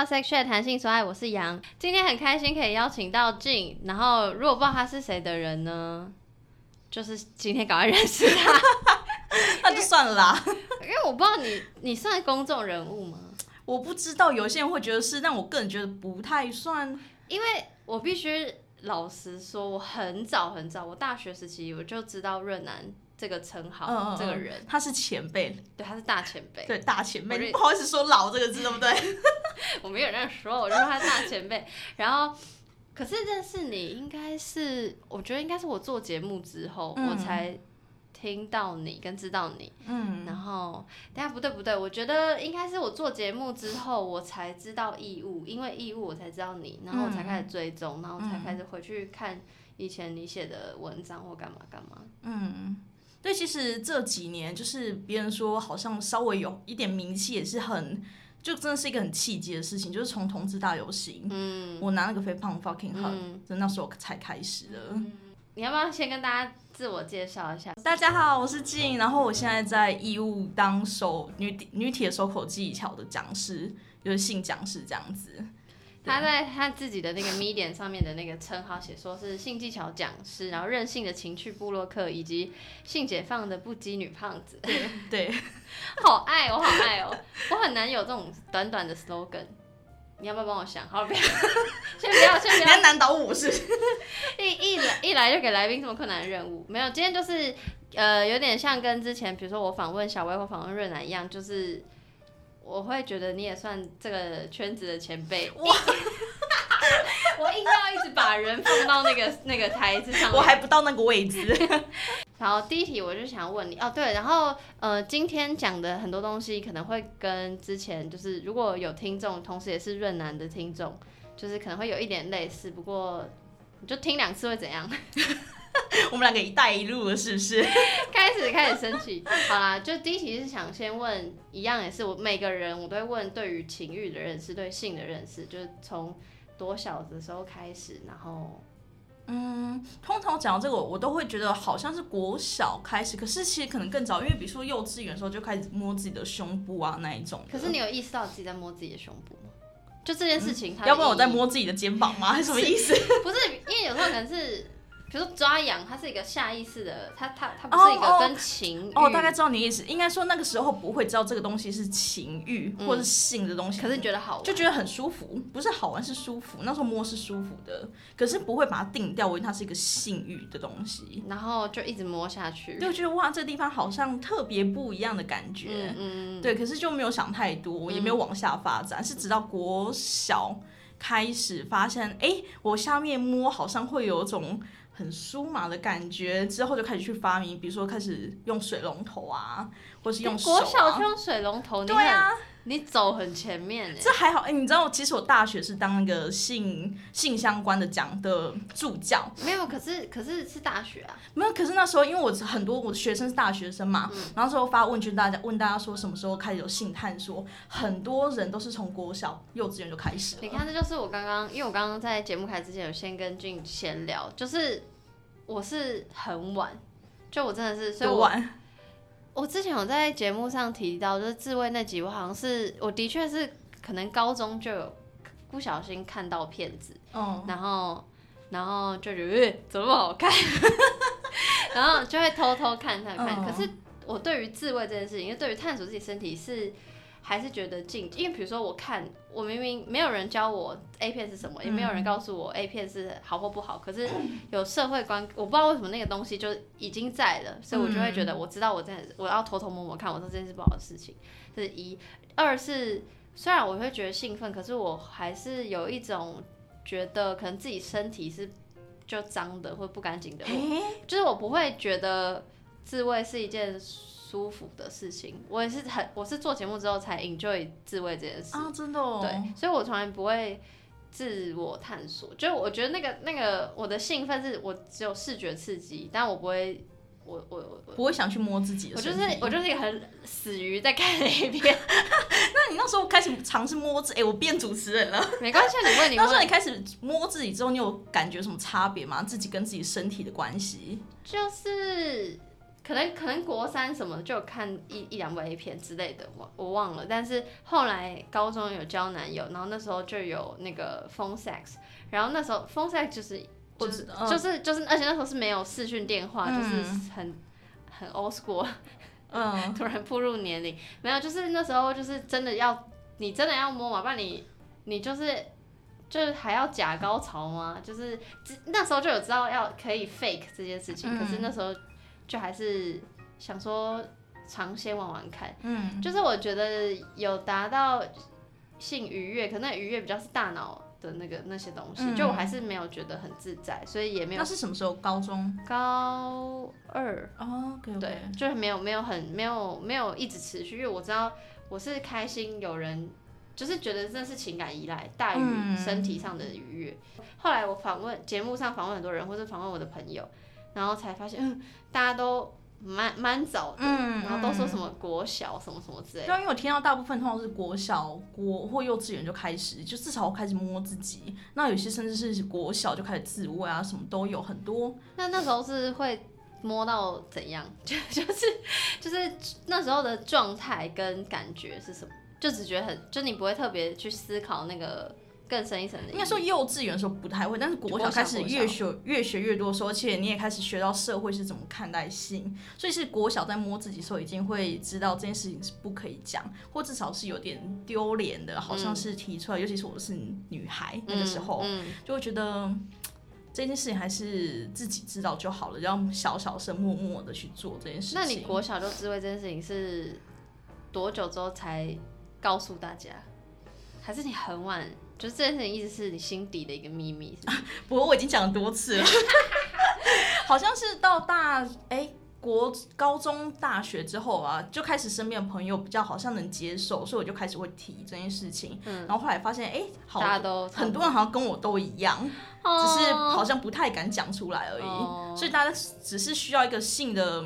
到 Sex Chat 弹性说爱，我是杨。今天很开心可以邀请到静，然后如果不知道他是谁的人呢，就是今天赶快认识他，那就算了啦。因为我不知道你你算公众人物吗？我不知道，有些人会觉得是，但我个人觉得不太算。因为我必须老实说，我很早很早，我大学时期我就知道润南这个称号，这个人，他是前辈，对，他是大前辈。对大前辈，你不好意思说老这个字，对不对？我没有这样说，我就说他是大前辈。然后，可是认识你应该是，我觉得应该是我做节目之后，嗯我才听到你跟知道你。嗯，然后，等下不对不对，我觉得应该是我做节目之后，我才知道义务，因为义务我才知道你，然后我才开始追踪，然后才开始回去看以前你写的文章或干嘛干嘛。嗯，对，其实这几年就是别人说好像稍微有一点名气，也是很，就真的是一个很契机的事情，就是从同志大游行，嗯，我拿那个肥胖 fucking hug，嗯就那时候才开始的。你要不要先跟大家自我介绍一下？大家好，我是静，然后我现在在义务当手女女体的手口技巧的讲师，就是性讲师这样子。他在他自己的那个 Medium 上面的那个称号写说是性技巧讲师，然后任性的情趣部落客，以及性解放的不羁女胖子。对对，好爱哦，好爱哦！我很难有这种短短的 slogan。你要不要帮我想？好，不要，先不要，先不要。难倒我是？一一来一来就给来宾这么困难的任务，没有。今天就是呃，有点像跟之前，比如说我访问小薇或访问润南一样，就是我会觉得你也算这个圈子的前辈。哇！我硬要一直把人放到那个 那个台子上面。我还不到那个位置。然后第一题我就想问你哦，对，然后呃，今天讲的很多东西可能会跟之前就是如果有听众，同时也是润南的听众，就是可能会有一点类似，不过你就听两次会怎样？我们两个一带一路了，是不是？开始开始生气。好啦，就第一题是想先问，一样也是我每个人我都会问对于情欲的认识，对性的认识，就是从多小的时候开始，然后嗯，通常讲到这个，我都会觉得好像是国小开始，可是其实可能更早，因为比如说幼稚园的时候就开始摸自己的胸部啊那一种。可是你有意识到自己在摸自己的胸部吗？就这件事情它的意义，要不然我在摸自己的肩膀吗？还是什么意思？不是，因为有时候可能是，比如说抓痒，它是一个下意识的，它它它不哦是一个跟情欲。哦，大概知道你的意思。应该说那个时候不会知道这个东西是情欲、嗯或是性的东西，可是你觉得好玩，就觉得很舒服，不是好玩是舒服。那时候摸是舒服的，可是不会把它定掉，为它是一个性欲的东西。然后就一直摸下去。就觉得哇，这个地方好像特别不一样的感觉。嗯对，可是就没有想太多，也没有往下发展，是直到国小开始发现，哎、我下面摸好像会有种很舒麻的感觉，之后就开始去发明，比如说开始用水龙头啊，或是用手、啊。国小就用水龙头，你对啊，你走很前面哎。这还好，哎、你知道，其实我大学是当那个性性相关的讲的助教，没有，可是可是是大学啊，没有。可是那时候因为我很多我的学生是大学生嘛，嗯然后之后发问卷大家问大家说什么时候开始有性探索，很多人都是从国小、幼稚园就开始了。你看，这就是我刚刚，因为我刚刚在节目开始之前有先跟俊闲聊，就是我是很晚，就我真的是，所以我晚？我之前有在节目上提到，就是自慰那集，我好像是我的确是可能高中就有不小心看到片子，嗯，然后然后就觉得、呃怎么好看，然后就会偷偷看看看。嗯可是我对于自慰这件事情，因为对于探索自己身体是还是觉得禁，因为比如说我看，我明明没有人教我 A 片是什么，也没有人告诉我 A 片是好或不好，可是有社会观，我不知道为什么那个东西就已经在了，所以我就会觉得我知道我在我要偷偷摸摸看，我说这件事不好的事情，这是一。二是虽然我会觉得兴奋，可是我还是有一种觉得可能自己身体是就脏的或不干净的，就是我不会觉得自慰是一件舒服的事情。我也是很，我是做节目之后才 enjoy 自慰这件事。啊，真的哦，对，所以我从来不会自我探索。就我觉得那个那个我的兴奋是我只有视觉刺激，但我不会，我我我我不会想去摸自己的我就。是我就是一个很死鱼在看 A 片，那你那时候开始尝试摸自，哎、我变主持人了。没关系，你问你问那时候你，开始摸自己之后，你有感觉什么差别吗？自己跟自己身体的关系？就是。可可能可能国三什么就有看一一两部 A 片之类的，我我忘了。但是后来高中有交男友，然后那时候就有那个 phone sex，然后那时候 phone sex 就是就是就是就是，而且那时候是没有视讯电话，就是很很 old school。嗯，突然步入年龄，没有，就是那时候就是真的要你真的要摸嘛，不然你你就是就是还要假高潮吗？就是那时候就有知道要可以 fake 这件事情，可是那时候。就还是想说尝鲜玩玩看，嗯，就是我觉得有达到性愉悦，可能愉悦比较是大脑的那个那些东西，就我还是没有觉得很自在，所以也没有。那是什么时候？高中？高二哦，对，就是没有没有很没有没有一直持续，因为我知道我是开心，有人就是觉得这是情感依赖大于身体上的愉悦。后来我访问节目上访问很多人，或是访问我的朋友。然后才发现，嗯，大家都蛮蛮早的，然后都说什么国小什么什么之类的。对，因为我听到大部分通常是国小、国或幼稚园就开始，就至少开始摸自己。那有些甚至是国小就开始自慰啊，什么都有很多。那那时候是会摸到怎样？就就是就是那时候的状态跟感觉是什么？就只觉得很，就你不会特别去思考那个。更深一层的，应该说幼稚园的时候不太会，但是国小开始越学越学越多，而且你也开始学到社会是怎么看待性，所以是国小在摸自己的时候已经会知道这件事情是不可以讲，或至少是有点丢脸的，好像是提出来，尤其是我是女孩那个时候，就会觉得这件事情还是自己知道就好了，要小小声默默的去做这件事情。那你国小就知道这件事情是多久之后才告诉大家，还是你很晚？就这件事情一直是你心底的一个秘密，不过我已经讲多次了，好像是到大哎国高中大学之后啊，就开始身边的朋友比较好像能接受，所以我就开始会提这件事情。嗯，然后后来发现哎，大家都很多人好像跟我都一样，只是好像不太敢讲出来而已。所以大家只是需要一个性的。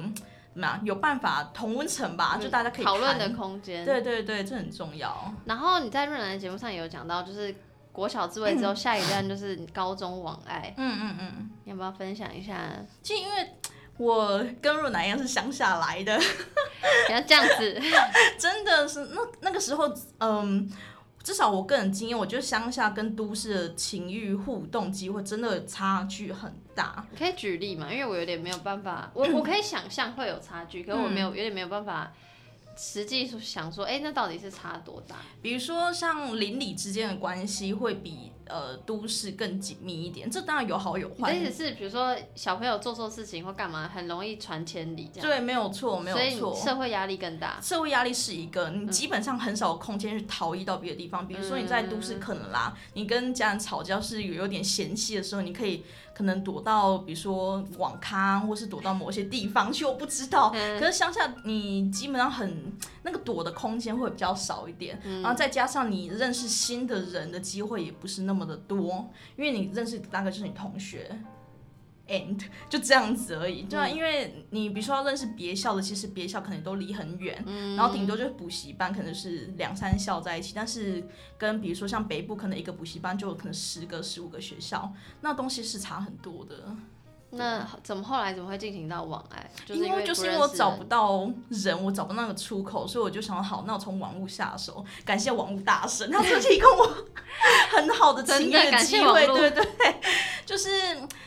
嘛，有办法同温层吧，就大家可以讨论的空间。对对对，这很重要。然后你在润南的节目上也有讲到，就是国小自慰之后，下一站就是高中网爱。嗯嗯嗯，你要不要分享一下？其实因为我跟润南一样是乡下来的，不要这样子，真的是那那个时候，嗯。至少我个人经验，我觉得乡下跟都市的情欲互动机会真的差距很大。可以举例吗？因为我有点没有办法，我我可以想象会有差距，可是我没有有点没有办法。实际想说，哎，那到底是差多大？比如说，像邻里之间的关系会比呃都市更紧密一点，这当然有好有坏。意思是，比如说小朋友做错事情或干嘛，很容易传千里，这样对，没有错，没有错。社会压力更大。社会压力是一个，你基本上很少空间去逃逸到别的地方。比如说你在都市可能啦，你跟家人吵架是有有点嫌隙的时候，你可以。可能躲到，比如说网咖，或是躲到某些地方去，我不知道。可是乡下，你基本上很那个躲的空间会比较少一点，然后再加上你认识新的人的机会也不是那么的多，因为你认识大概就是你同学。And 就这样子而已，对啊，因为你比如说要认识别校的，其实别校可能都离很远，然后顶多就是补习班，可能是两三校在一起，但是跟比如说像北部，可能一个补习班就可能十个、十五个学校，那东西是差很多的。那怎么后来怎么会进行到网爱？因为就是因为我找不到人，我找不到那个出口，所以我就想好，那我从网络下手。感谢网络大神，他提供我很好的情的机会，对对，就是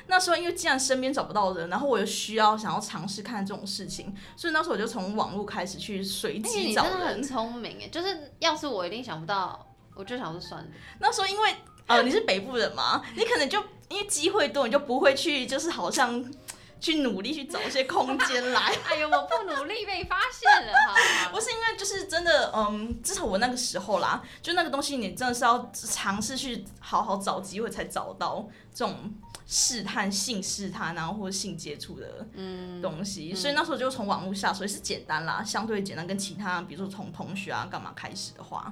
那时候因为既然身边找不到人，然后我又需要想要尝试看这种事情，所以那时候我就从网络开始去随机找人。真的很聪明哎，就是要是我一定想不到，我就想说算了。那时候因为呃你是北部人嘛，你可能就。因为机会多，你就不会去，就是好像 去努力去找一些空间来。哎呦，我不努力被发现了哈。不是因为就是真的，嗯，至少我那个时候啦，就那个东西，你真的是要尝试去好好找机会才找到这种试探性试探，然后或者性接触的东西。所以那时候就从网络下手，是简单啦，相对简单，跟其他比如说从同学啊干嘛开始的话。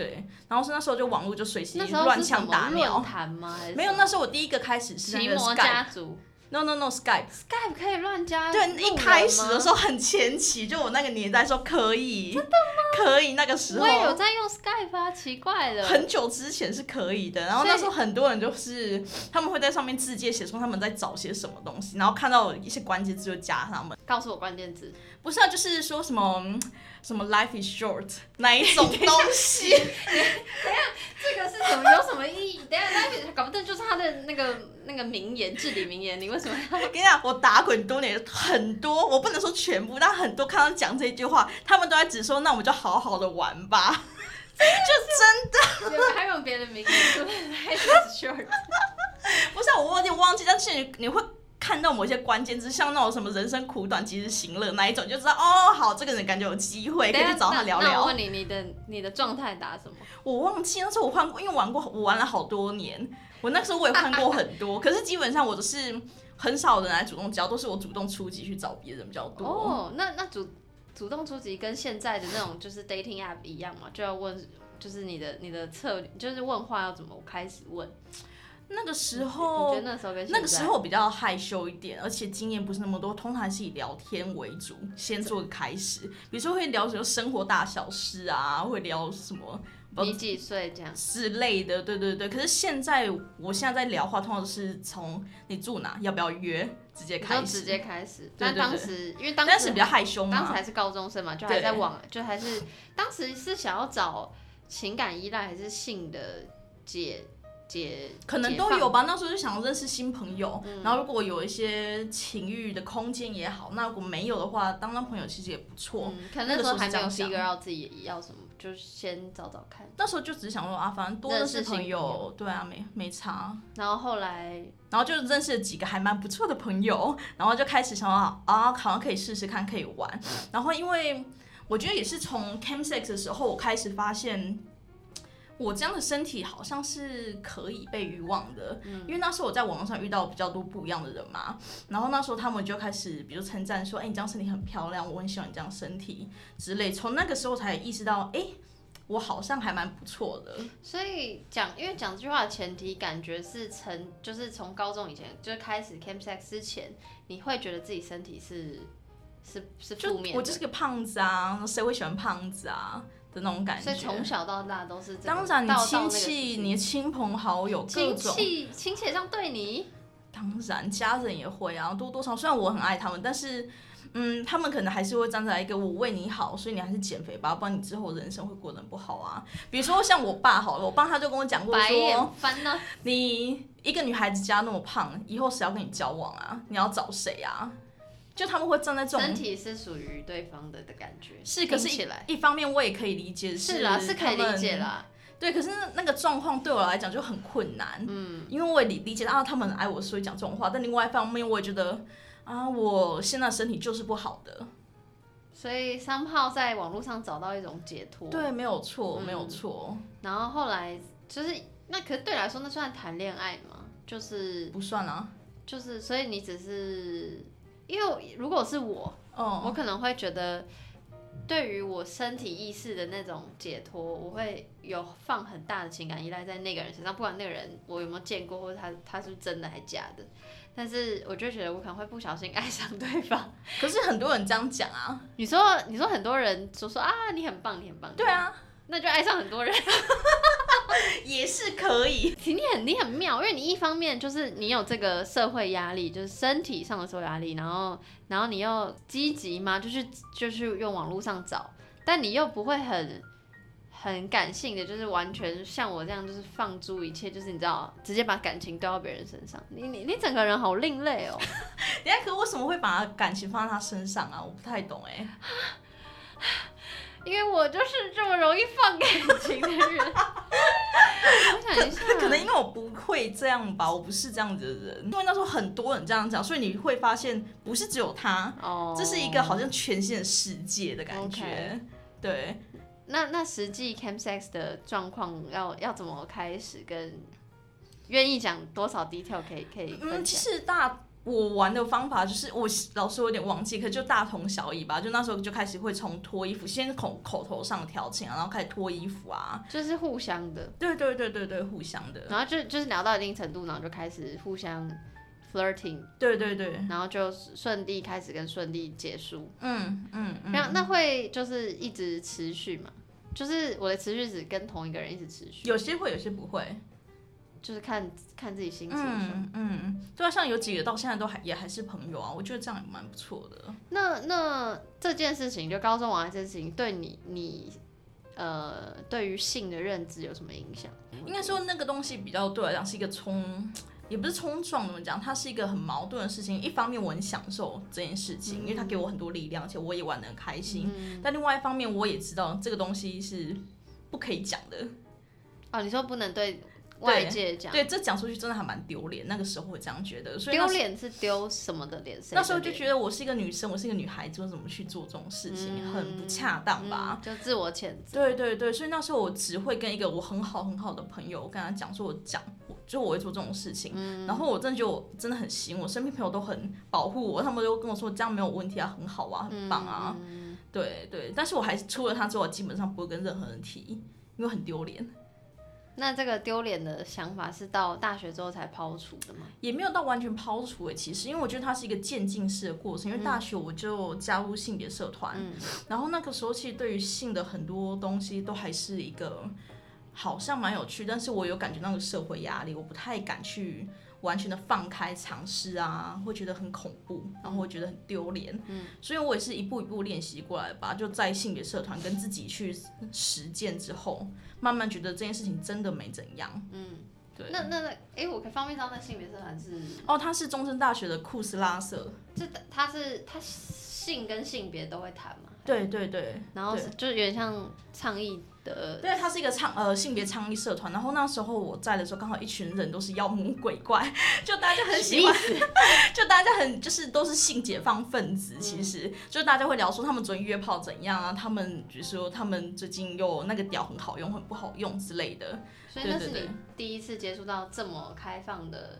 对，然后是那时候就网络就随时乱枪打鸟，没有，那时候我第一个开始是那个 Skype，No No No No Skype。Skype 可以乱加，对，一开始的时候很前期，就我那个年代说可以，真的吗？可以，那个时候我也有在用 Skype 啊，奇怪了。很久之前是可以的，然后那时候很多人就是他们会在上面字界写说他们在找些什么东西，然后看到一些关键字就加他们。告诉我关键字，不是啊，就是说什么嗯什么 life is short 哪一种东西，这个是什么？有什么意义？等一下，那搞不定就是他的那个那个名言，至理名言。你为什么要？我跟你讲，我打滚多年，很多我不能说全部，但很多看到讲这句话，他们都在只说那我们就好好的玩吧，就真的有还有别的名言，是 不是 short？不是、啊、我有点忘记，但是你你会。看到某些关键字，像那种什么人生苦短，及时行乐那一种，就知道哦，好，这个人感觉有机会，可以去找他聊聊。那我问你，你的你的状态打什么？我忘记那时候我换过，因为玩过，我玩了好多年。我那时候我也换过很多，可是基本上我都是很少人来主动交，都是我主动出击去找别人比较多。哦，那那主主动出击跟现在的那种就是 dating app 一样嘛？就要问，就是你的你的策略，就是问话要怎么开始问？那个时候，那时候那个时候比较害羞一点，而且经验不是那么多，通常是以聊天为主，先做个开始。比如说会聊什么生活大小事啊，会聊什么你几岁这样之类的，对对对。可是现在，我现在在聊话，通常是从你住哪，要不要约，直接开始，直接开始。对对对。但当时因为当时比较害羞嘛，当时还是高中生嘛，就还在网，就还是当时是想要找情感依赖还是性的解。解可能都有吧，那时候就想认识新朋友，然后如果有一些情欲的空间也好，那如果没有的话，当当朋友其实也不错。可能那时候还没有第一个要自己要什么，就先找找看。那时候就只是想说啊，反正多认识朋友，对啊，没没差。然后后来，然后就认识了几个还蛮不错的朋友，然后就开始想啊啊，好像可以试试看，可以玩。然后因为我觉得也是从 Cam Sex 的时候，我开始发现。我这样的身体好像是可以被遗忘的，因为那时候我在网络上遇到比较多不一样的人嘛，然后那时候他们就开始，比如称赞说，哎，你这样身体很漂亮，我很喜欢你这样身体之类。从那个时候才意识到，哎，我好像还蛮不错的。所以讲，因为讲这句话的前提，感觉是从就是从高中以前就是开始 cam sex 之前，你会觉得自己身体是是是负面，我就是个胖子啊，谁会喜欢胖子啊？的那种感觉，所以从小到大都是。当然，你亲戚、你的亲朋好友，亲戚亲戚这样对你，当然家人也会啊，多多少。虽然我很爱他们，但是，嗯，他们可能还是会站在一个我为你好，所以你还是减肥吧，不然你之后人生会过得不好啊。比如说像我爸好了，我爸他就跟我讲过说，你一个女孩子家那么胖，以后谁要跟你交往啊？你要找谁啊？就他们会站在这种身体是属于对方的的感觉，是可是一方面我也可以理解，是啦，是可以理解啦。对，可是那个状况对我来讲就很困难，嗯，因为我也理理解到他们很爱我，所以讲这种话。但另外一方面，我也觉得啊，我现在身体就是不好的，所以三炮在网络上找到一种解脱，对，没有错，没有错。然后后来就是那，可是对来说那算谈恋爱吗？就是不算啊，就是所以你只是。因为如果是我，我可能会觉得，对于我身体意识的那种解脱，我会有放很大的情感依赖在那个人身上，不管那个人我有没有见过，或者他他是真的还是假的，但是我就觉得我可能会不小心爱上对方。可是很多人这样讲啊，你说你说很多人说说啊，你很棒，你很棒，对啊。那就爱上很多人，也是可以。你很你很妙，因为你一方面就是你有这个社会压力，就是身体上的社会压力，然后然后你又积极嘛，就是就是用网络上找，但你又不会很很感性的，就是完全像我这样，就是放诸一切，就是你知道，直接把感情丢到别人身上。你你你整个人好另类哦。等下，可为什么会把感情放在他身上啊？我不太懂哎。因为我就是这么容易放感情的人，我想一下，可能因为我不会这样吧，我不是这样子的人。因为那时候很多人这样讲，所以你会发现不是只有他，哦，这是一个好像全新的世界的感觉。对，那那实际 cam sex 的状况要要怎么开始？跟愿意讲多少 detail 可以可以分享？是大。我玩的方法就是，我老师有点忘记，可就大同小异吧。就那时候就开始会从脱衣服，先口口头上调情啊，然后开始脱衣服啊，就是互相的。对对对对对，互相的。然后就就是聊到一定程度，然后就开始互相 flirting，对对对，然后就顺利开始跟顺利结束。嗯嗯那会就是一直持续嘛？就是我的持续只跟同一个人一直持续，有些会，有些不会。就是看看自己心情。嗯嗯，对啊，像有几个到现在都还也还是朋友啊，我觉得这样也蛮不错的。那那这件事情，就高中玩这件事情，对你你呃，对于性的认知有什么影响？应该说那个东西比较对我来讲是一个冲，也不是冲撞，怎么讲？它是一个很矛盾的事情。一方面我很享受这件事情，因为它给我很多力量，而且我也玩的很开心。但另外一方面，我也知道这个东西是不可以讲的。哦，你说不能对。外界讲，对这讲出去真的还蛮丢脸。那个时候我这样觉得，所以丢脸是丢什么的脸？那时候就觉得我是一个女生，我是一个女孩子，我怎么去做这种事情，很不恰当吧？就自我谴责。对对对，所以那时候我只会跟一个我很好很好的朋友，我跟他讲说，我讲，就我会做这种事情。然后我真的觉得我真的很行，我身边朋友都很保护我，他们都跟我说这样没有问题啊，很好啊，很棒啊。对对，但是我还是除了他之外，基本上不会跟任何人提，因为很丢脸。那这个丢脸的想法是到大学之后才抛除的吗？也没有到完全抛除诶，其实，因为我觉得它是一个渐进式的过程。因为大学我就加入性别社团，然后那个时候其实对于性的很多东西都还是一个好像蛮有趣，但是我有感觉那个社会压力，我不太敢去。完全的放开尝试啊，会觉得很恐怖，然后会觉得很丢脸。嗯，所以我也是一步一步练习过来吧。就在性别社团跟自己去实践之后，慢慢觉得这件事情真的没怎样。嗯，对。那那那，哎，我可以方便知道那性别社团是？哦，他是中山大学的库斯拉社。这他是他性跟性别都会谈吗？对对对。然后就有点像倡议。的，对，它是一个倡呃性别倡议社团，然后那时候我在的时候，刚好一群人都是妖魔鬼怪，就大家很喜欢，就大家很就是都是性解放分子，其实就大家会聊说他们昨天约炮怎样啊，他们比如说他们最近又那个屌很好用，很不好用之类的，所以那是你第一次接触到这么开放的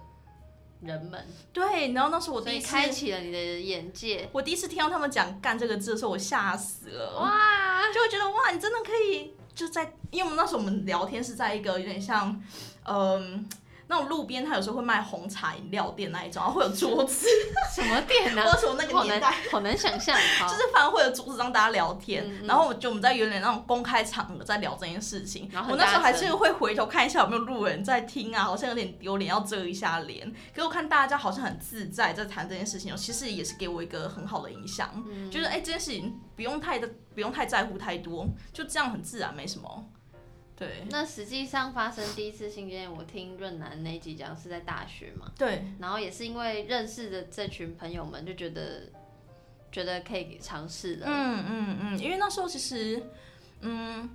人们，对，然后那时候我第一次开启了你的眼界，我第一次听到他们讲干这个字的时候，我吓死了，哇，就会觉得哇，你真的可以。就在，因为我们那时候我们聊天是在一个有点像，嗯。那种路边，他有时候会卖红茶饮料店那一种，然后会有桌子。什么店呢？或者从那个年代，好难想象。就是反而会有桌子让大家聊天，然后就我们在有点那种公开场合在聊这件事情。我那时候还是会回头看一下有没有路人在听啊，好像有点丢脸，要遮一下脸。可是我看大家好像很自在在谈这件事情，其实也是给我一个很好的影响，就是哎，这件事情不用太的不用太在乎太多，就这样很自然，没什么。对，那实际上发生第一次性经验，我听润南那集讲是在大学嘛。对。然后也是因为认识的这群朋友们，就觉得觉得可以尝试的。嗯嗯嗯，因为那时候其实，嗯，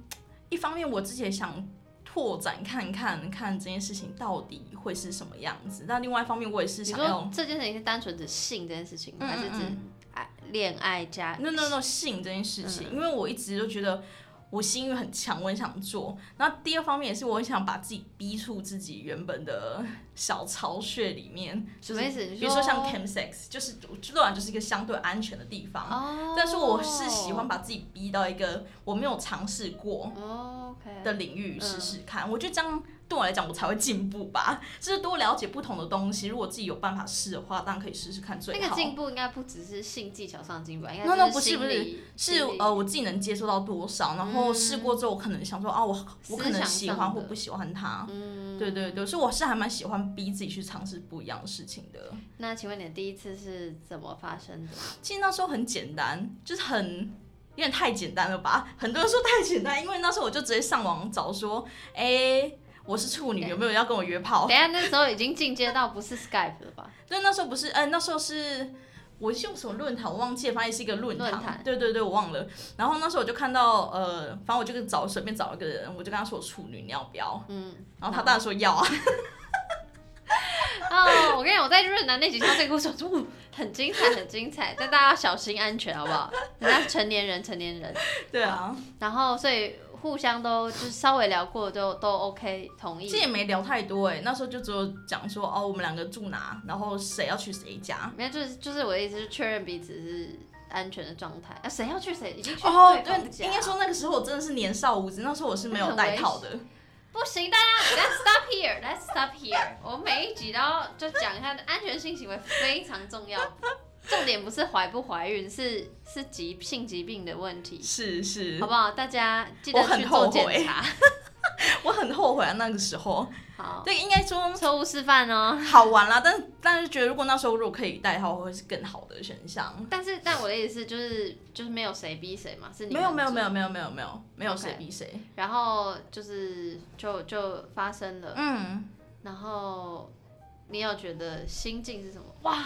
一方面我自己也想拓展看看看这件事情到底会是什么样子，但另外一方面我也是想要这件事情是单纯指性这件事情，还是指爱恋爱加？no no no 性这件事情，因为我一直都觉得。我心欲很强，我很想做。然后第二方面也是，我很想把自己逼出自己原本的小巢穴里面。什么意思？比如说像 cam sex，就是知道就是一个相对安全的地方。哦。但是我是喜欢把自己逼到一个我没有尝试过的领域试试看。我觉得这样。对我来讲，我才会进步吧，就是多了解不同的东西。如果自己有办法试的话，当然可以试试看最好。那个进步应该不只是性技巧上的进步，应该是不是不是是呃，我自己能接受到多少，然后试过之后，我可能想说啊，我我可能喜欢或不喜欢它。嗯，对对对，所以我是还蛮喜欢逼自己去尝试不一样的事情的。那请问你的第一次是怎么发生的？其实那时候很简单，就是很有点太简单了吧？很多人说太简单，因为那时候我就直接上网找说，哎。我是处女，有没有要跟我约炮？等下那时候已经进阶到不是 Skype 了吧？对，那时候不是，嗯，那时候是我用什么论坛？我忘记了，反正是一个论坛。对对对，我忘了。然后那时候我就看到，呃，反正我就找随便找了个人，我就跟他说我处女，你要不要？嗯。然后他当然说要啊。哦，我跟你讲，我在润南那几条这个故事，哦，很精彩，很精彩，但大家要小心安全，好不好？人家成年人，成年人。对啊。然后，所以。互相都就是稍微聊过，都都 OK 同意。这也没聊太多哎，那时候就只有讲说哦，我们两个住哪，然后谁要去谁家。没有，就是就是我的意思是确认彼此是安全的状态。啊，谁要去谁已经去哦，对，应该说那个时候我真的是年少无知，那时候我是没有带套的。不行，大家 let's stop here，let's stop here。我每一集都要就讲一下安全性行为非常重要，重点不是怀不怀孕，是是疾性疾病的问题，是是好，不好？大家记得去做检查。我很后悔啊，那个时候，好，对，应该说错误示范哦。好玩啦，但但是觉得如果那时候如果可以带的话，会是更好的选项。但是，但我的意思是，就是就是没有谁逼谁嘛，是你没有没有没有没有没有没有没有谁逼谁，然后就是就就发生了，嗯，然后你有觉得心境是什么？哇，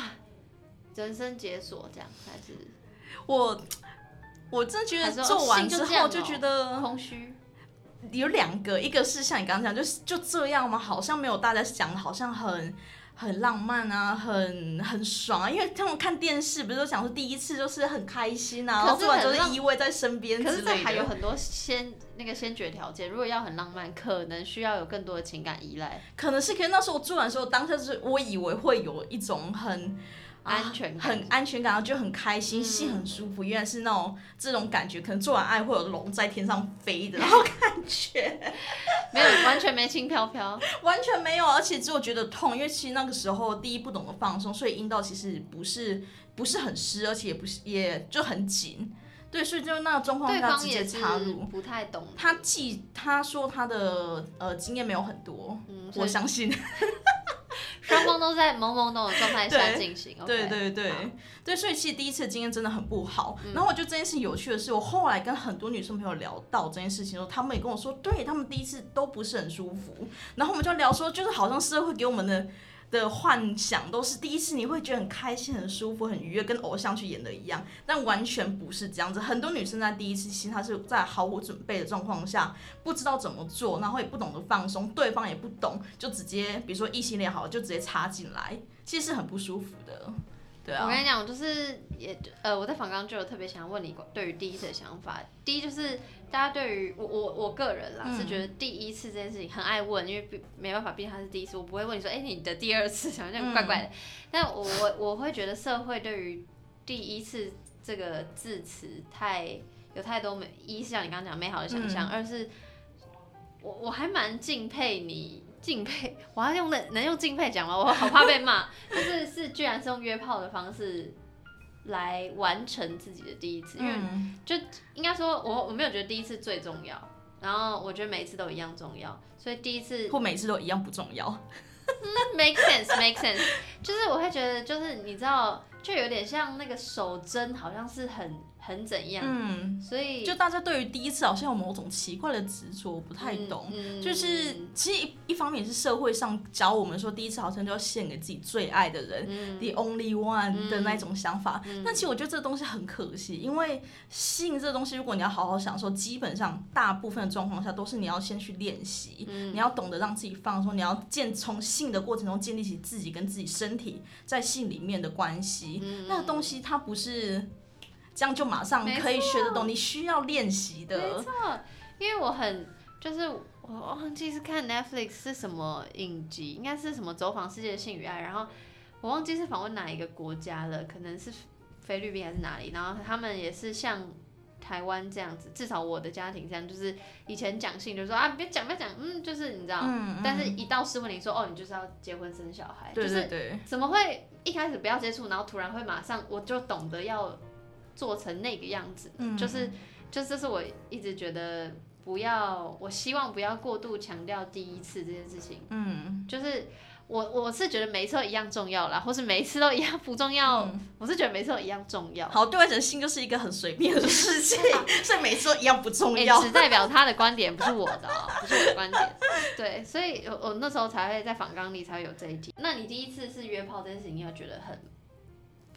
人生解锁这样还是我我真的觉得做完之后就觉得空虚？有两个，一个是像你刚刚讲，就是就这样吗？好像没有大家想的，好像很很浪漫啊，很很爽啊。因为他们看电视不是都讲说第一次就是很开心啊，然后做完就依偎在身边可是这。还有很多先那个先决条件，如果要很浪漫，可能需要有更多的情感依赖、可能是，可是那时候我做完的时候，当下是我以为会有一种很。啊安全感很安全感，然后就很开心，嗯心很舒服。原来是那种这种感觉，可能做完爱会有龙在天上飞的，然后感觉没有完全没轻飘飘。完全没有，而且只有觉得痛，因为其实那个时候第一不懂得放松，所以阴道其实不是不是很湿，而且也不是也就很紧，对，所以就那个状况对下直接插入。不太懂，他记他说他的呃经验没有很多，我相信，双方都在懵懵懂的状态下进行。对对对好对，所以其实第一次的经验真的很不好。嗯然后我觉得这件事有趣的是，我后来跟很多女生朋友聊到这件事情的时候，他们也跟我说，对他们第一次都不是很舒服。然后我们就聊说，就是好像社会给我们的。的幻想都是第一次，你会觉得很开心、很舒服、很愉悦，跟偶像去演的一样，但完全不是这样子。很多女生在第一次，其实她是在毫无准备的状况下，不知道怎么做，然后也不懂得放松，对方也不懂，就直接比如说异性恋好了，就直接插进来，其实是很不舒服的。对啊，我跟你讲，我就是也呃，我在访刚就有特别想要问你对于第一次的想法。第一就是大家对于我我我个人啦，嗯是觉得第一次这件事情很爱问，因为没办法，毕竟他是第一次，我不会问你说，哎、你的第二次好像怪怪的。但我我我会觉得社会对于第一次这个字词太有太多美，一是像你刚刚讲美好的想象，二是我我还蛮敬佩你。敬佩，我要用能能用敬佩讲吗？我好怕被骂。就是是居然是用约炮的方式来完成自己的第一次，因为嗯，就应该说我我没有觉得第一次最重要，然后我觉得每一次都一样重要，所以第一次或每次都一样不重要。make sense make sense，就是我会觉得就是你知道，就有点像那个手针好像是很很怎样，嗯，所以就大家对于第一次好像有某种奇怪的执着，我不太懂。嗯就是其实一一方面也是社会上教我们说，第一次好像就要献给自己最爱的人、嗯 t h e only one 的那种想法。嗯但其实我觉得这个东西很可惜，因为性这个东西，如果你要好好享受，基本上大部分的状况下都是你要先去练习，嗯你要懂得让自己放松，你要建从性的过程中建立起自己跟自己身体在性里面的关系。嗯那个东西它不是这样就马上可以学得懂，你需要练习的。没错，因为我很就是我忘记是看 Netflix 是什么影集，应该是什么走访世界的性与爱，然后我忘记是访问哪一个国家了，可能是菲律宾还是哪里，然后他们也是像。台湾这样子，至少我的家庭这样，就是以前讲性就说啊，别讲别讲，嗯，就是你知道，嗯，嗯但是一到试问你说哦，你就是要结婚生小孩，对就是对对，怎么会一开始不要接触，然后突然会马上我就懂得要做成那个样子，嗯就是就这是我一直觉得不要，我希望不要过度强调第一次这件事情，嗯，就是我我是觉得每一次都一样重要啦，或是每一次都一样不重要，嗯我是觉得每次都一样重要。好，对外者性就是一个很随便的 事情，所以每次都一样不重哎、要。只代表他的观点，不是我的、哦，不是我的观点。对，所以我我那时候才会在访纲里才会有这一题。那你第一次是约炮这件事情，你有觉得很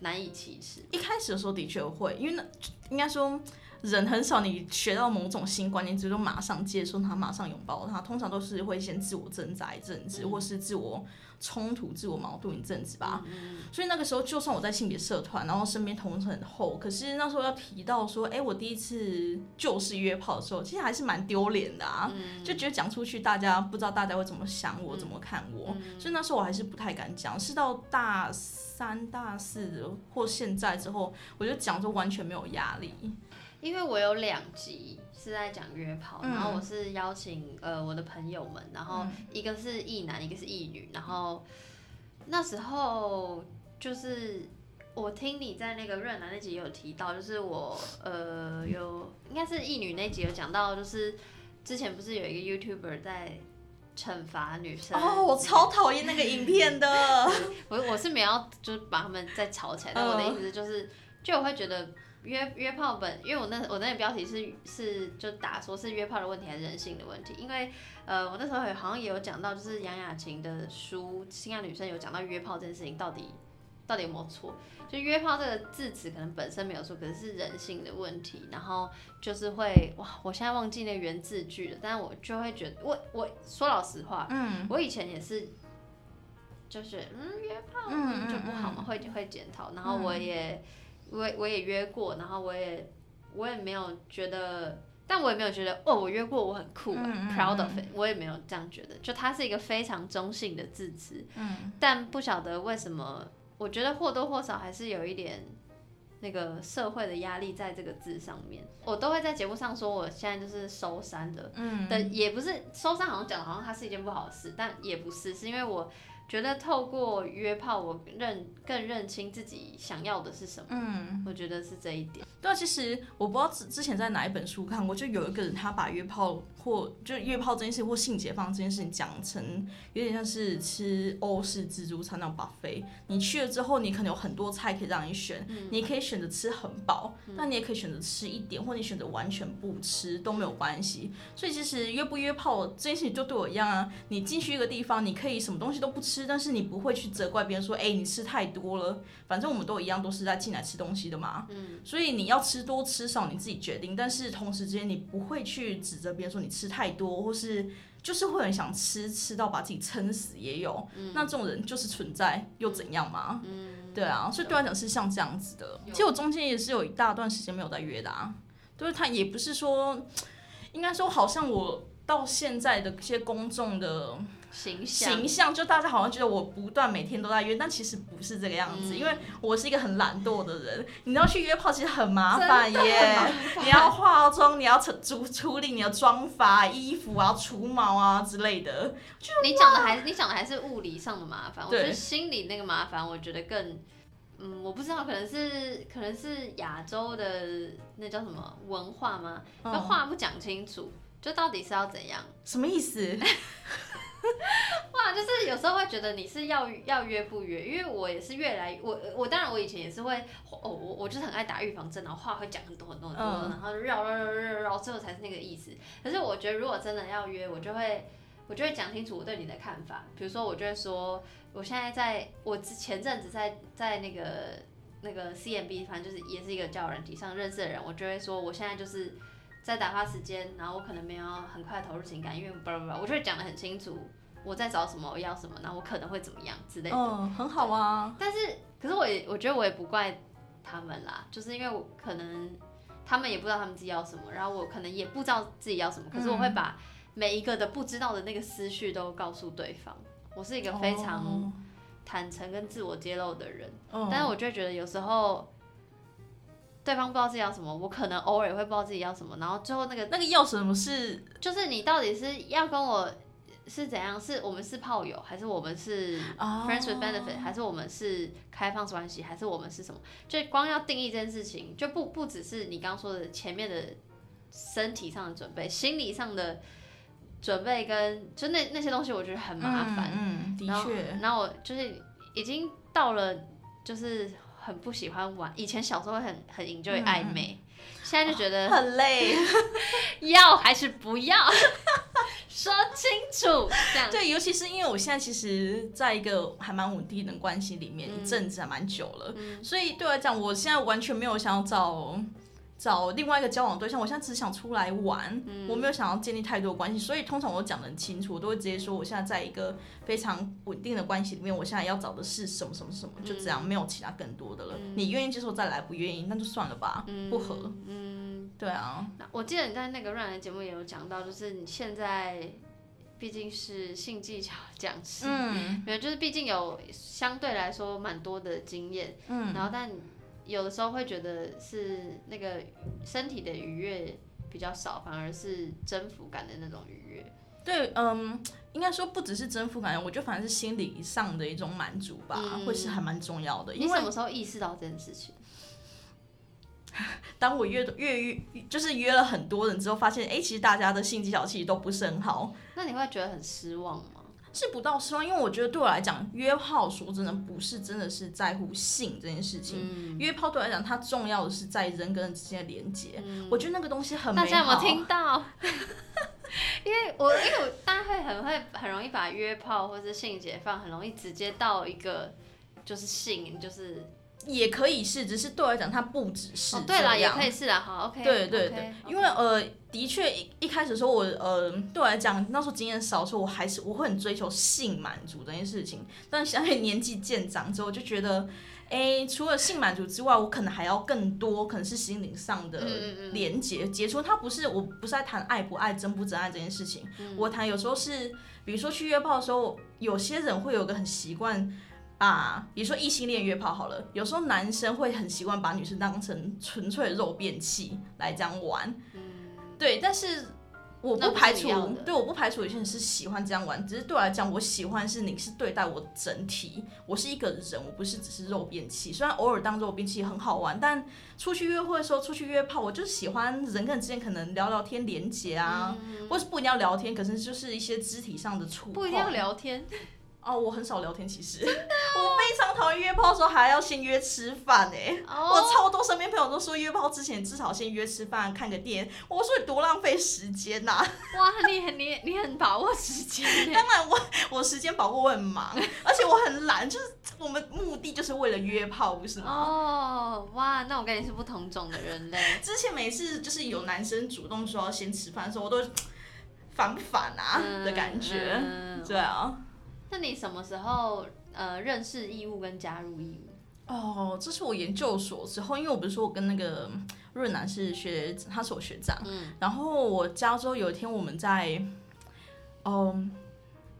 难以启齿？一开始的时候的确会，因为那应该说人很少，你学到某种新观念之后，就马上接受它，马上拥抱它，通常都是会先自我挣扎一阵子，嗯或是自我冲突、自我矛盾一阵子吧。嗯所以那个时候，就算我在性别社团，然后身边同事很厚，可是那时候要提到说，哎、我第一次就是约炮的时候，其实还是蛮丢脸的啊。嗯就觉得讲出去，大家不知道大家会怎么想我，怎么看我，嗯所以那时候我还是不太敢讲。是到大三、大四或现在之后，我就讲说完全没有压力。因为我有两集是在讲约炮，嗯然后我是邀请呃我的朋友们，然后一个是异男，一个是异女，然后那时候就是我听你在那个润南那集有提到，就是我呃有应该是异女那集有讲到，就是之前不是有一个 YouTuber 在惩罚女生。哦，我超讨厌那个影片的。我我是没有就是把他们再吵起来，但我的意思就是，就我会觉得约约炮本，因为我那我那个标题是是就打说是约炮的问题还是人性的问题，因为呃我那时候好像也有讲到，就是杨雅琴的书《性爱女生》有讲到约炮这件事情到底到底有没有错，就约炮这个字词可能本身没有错，可是是人性的问题，然后就是会哇，我现在忘记那原字句了，但是我就会觉得我我说老实话，嗯。我以前也是，就是嗯约炮嗯就不好嘛，会会检讨，然后我也我也我也约过，然后我也我也没有觉得，但我也没有觉得哦我约过我很酷、啊嗯 p r o u d of it，我也没有这样觉得，就它是一个非常中性的字词，嗯。但不晓得为什么，我觉得或多或少还是有一点。那个社会的压力在这个字上面，我都会在节目上说，我现在就是收山的，嗯的也不是收山，好像讲的好像它是一件不好的事，但也不是，是因为我觉得透过约炮，我认更认清自己想要的是什么。嗯，我觉得是这一点。对啊，其实我不知道之之前在哪一本书看过，就有一个人他把约炮或就约炮这件事或性解放这件事情讲成有点像是吃欧式自助餐那种 buffet。你去了之后，你可能有很多菜可以让你选，你可以选择吃很饱，但你也可以选择吃一点，或你选择完全不吃都没有关系。所以其实约不约炮这件事情就对我一样啊，你进去一个地方，你可以什么东西都不吃，但是你不会去责怪别人说，哎、你吃太多了。反正我们都一样，都是在进来吃东西的嘛。嗯，所以你要吃多吃少你自己决定，但是同时之间你不会去指责别人说你吃太多，或是就是会很想吃，吃到把自己撑死也有。那这种人就是存在，又怎样嘛？嗯，对啊，所以对我来讲是像这样子的。其实我中间也是有一大段时间没有在约的啊，就是他也不是说，应该说好像我到现在的一些公众的形象，形象，就大家好像觉得我不断每天都在约，但其实不是这个样嗯子，因为我是一个很懒惰的人。你知道去约炮其实很麻烦耶，你要化妆，你要处处处理你的妆发、衣服啊、除毛啊之类的。你讲的还是你讲的还是物理上的麻烦，我觉得心理那个麻烦，我觉得更。嗯，我不知道，可能是可能是亚洲的那叫什么文化吗？那嗯话不讲清楚，就到底是要怎样？什么意思？哇，就是有时候会觉得你是要要约不约，因为我也是越来我我当然我以前也是会哦我我就是很爱打预防针，然后话会讲很多很多很多，嗯然后绕绕绕绕绕，最后才是那个意思。可是我觉得如果真的要约，我就会我就会讲清楚我对你的看法，比如说我就会说我现在在我之前阵子在在那个那个 CMB，反正就是也是一个交友软体上认识的人，我就会说我现在就是。在打发时间，然后我可能没有很快投入情感，因为巴拉巴拉，我就会讲得很清楚，我在找什么，我要什么，然后我可能会怎么样之类的。嗯，很好啊。但是，可是我也我觉得我也不怪他们啦，就是因为我可能他们也不知道他们自己要什么，然后我可能也不知道自己要什么，可是我会把每一个的不知道的那个思绪都告诉对方。我是一个非常哦坦诚跟自我揭露的人，嗯但是我就会觉得有时候。对方不知道自己要什么，我可能偶尔也会不知道自己要什么，然后最后那个那个要什么是就是你到底是要跟我是怎样？是我们是炮友，还是我们是哦 friends with benefit，、还是我们是开放式关系，还是我们是什么？就光要定义这件事情，就不不只是你刚刚说的前面的身体上的准备，心理上的准备跟就那那些东西，我觉得很麻烦。嗯，嗯的然后确，然后我就是已经到了，就是很不喜欢玩。以前小时候会很很 enjoy 嗯暧昧，现在就觉得很累。要还是不要，说清楚。这样对，尤其是因为我现在其实在一个还蛮稳定的关系里面，嗯一阵子还蛮久了，所以对我来讲，我现在完全没有想要找找另外一个交往对象，我现在只想出来玩，嗯。我没有想要建立太多关系，所以通常我讲的很清楚，我都会直接说我现在在一个非常稳定的关系里面，我现在要找的是什么什么什么，就这样，没有其他更多的了。你愿意接受再来，不愿意那就算了吧，不合。嗯，对啊，那我记得你在那个软的节目也有讲到，就是你现在毕竟是性技巧讲师，嗯。没有，就是毕竟有相对来说蛮多的经验，嗯，然后但有的时候会觉得是那个身体的愉悦比较少，反而是征服感的那种愉悦。对，嗯，应该说不只是征服感，我觉得反而是心理上的一种满足吧，嗯会是还蛮重要的。你因为什么时候意识到这件事情？当我约约约，就是约了很多人之后，发现哎、诶其实大家的性技巧其实都不是很好，那你会觉得很失望吗？是不到失望，因为我觉得对我来讲，约炮说真的不是真的是在乎性这件事情。嗯，约炮对我来讲，它重要的是在人跟人之间的连接。我觉得那个东西很美好。大家有没有听到？因为我因为我大家会很会很容易把约炮或是性解放，很容易直接到一个就是性，就是也可以是，只是对我来讲，它不只是哦，对啦，也这样可以是啦，好，OK，对对 OK 因为呃，的确一一开始的时候我，呃，对我来讲，那时候经验少的时候，我还是我会很追求性满足这件事情。但相信年纪渐长之后，就觉得，哎，除了性满足之外，我可能还要更多，可能是心灵上的连接、接触。它不是，我不是在谈爱不爱、真不真爱这件事情。嗯我谈有时候是，比如说去约炮的时候，有些人会有个很习惯。把，比如说异性恋约炮好了，有时候男生会很习惯把女生当成纯粹的肉便器来这样玩，对，但是我不排除对，我不排除有些人是喜欢这样玩，只是对我来讲，我喜欢是你是对待我整体，我是一个人，我不是只是肉便器。虽然偶尔当肉便器很好玩，但出去约会的时候，出去约炮，我就是喜欢人跟人之间可能聊聊天、连接啊，或是不一定要聊天，可是就是一些肢体上的触碰，嗯不一定要聊天，哦，我很少聊天，其实。我非常讨厌约炮的时候还要先约吃饭哎、我哦，超多身边朋友都说约炮之前至少先约吃饭、看个电影，我说你多浪费时间呐、哇，你很你你很把握时间耶，当然我我时间把握，我很忙，而且我很懒，就是我们目的就是为了约炮，不是吗？哦，哇，那我跟你是不同种的人类，之前每次就是有男生主动说要先吃饭的时候，我都烦不烦啊、嗯的感觉。嗯。对啊。那你什么时候呃认识义务跟加入义务？哦，这是我研究所之后，因为我不是说我跟那个润南是学，他是我学长，嗯然后我加州有一天我们在，哦，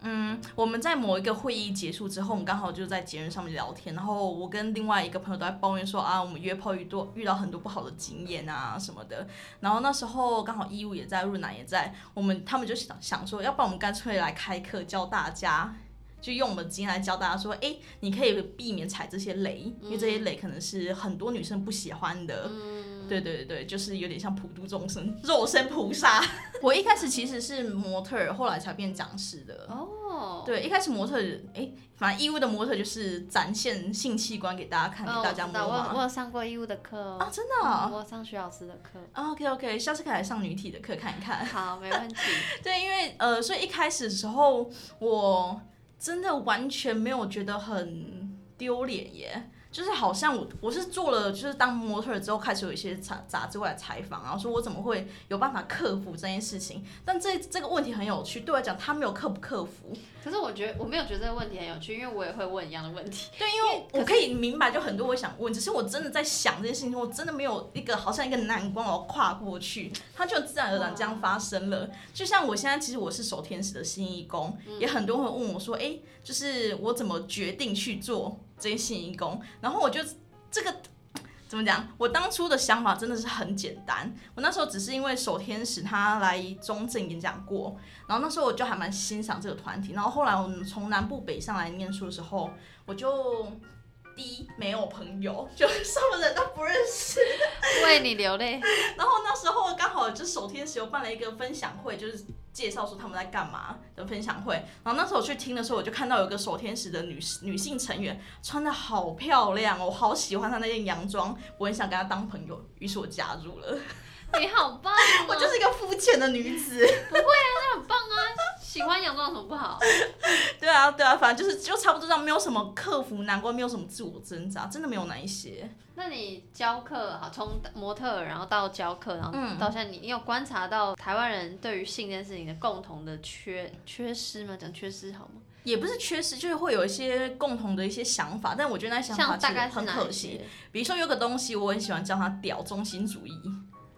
嗯，我们在某一个会议结束之后，我们刚好就在节日上面聊天，然后我跟另外一个朋友都在抱怨说啊，我们约炮遇多遇到很多不好的经验啊什么的，然后那时候刚好义务也在，润南也在，我们他们就想想说，要不然我们干脆来开课教大家。就用我们的经验来教大家说，哎、你可以避免踩这些雷，因为这些雷可能是很多女生不喜欢的。嗯，对对对，就是有点像普度众生，肉身菩萨。我一开始其实是模特儿，后来才变讲师的。哦，对，一开始模特儿，哎，反正义务的模特儿就是展现性器官给大家看，大家我知道我有摸嘛。我有上过义务的课哦啊，真的我有上徐老师的课。OK OK，下次可以来上女体的课看一看。好，没问题。对，因为呃，所以一开始的时候，我真的完全没有觉得很丢脸耶。就是好像我我是做了，就是当模特儿之后，开始有一些杂杂志过来采访，然后说我怎么会有办法克服这件事情。但这这个问题很有趣，对我来讲，他没有克不克服。可是我觉得我没有觉得这个问题很有趣，因为我也会问一样的问题。对，因为我可以明白，就很多我想问，只是我真的在想这件事情，我真的没有一个好像一个难关我要跨过去，它就自然而然这样发生了。就像我现在其实我是守天使的新义工，也很多人会问我说，哎、就是我怎么决定去做这些新义工？然后我就这个。怎么讲？我当初的想法真的是很简单。我那时候只是因为守天使他来中正演讲过，然后那时候我就还蛮欣赏这个团体。然后后来我们从南部北上来念书的时候，我就第一没有朋友，就是什么人都不认识。为你流泪。然后那时候刚好就守天使又办了一个分享会，就是介绍说他们在干嘛的分享会。然后那时候我去听的时候，我就看到有个守天使的女女性成员穿的好漂亮哦，我好喜欢她那件洋装，我很想跟她当朋友，于是我加入了。你好棒、哦，我就是一个肤浅的女子。不会啊那很棒啊！喜欢洋装有什么不好？对啊，对啊，反正就是就差不多这样，没有什么克服难关，没有什么自我挣扎，真的没有哪一些。那你教课好，从模特然后到教课，然后嗯到现在你，你有观察到台湾人对于性这件事情的共同的缺缺失吗？讲缺失好吗？也不是缺失，就是会有一些共同的一些想法，但我觉得那想法大其实很可惜。些？比如说有个东西我很喜欢叫它屌中心主义，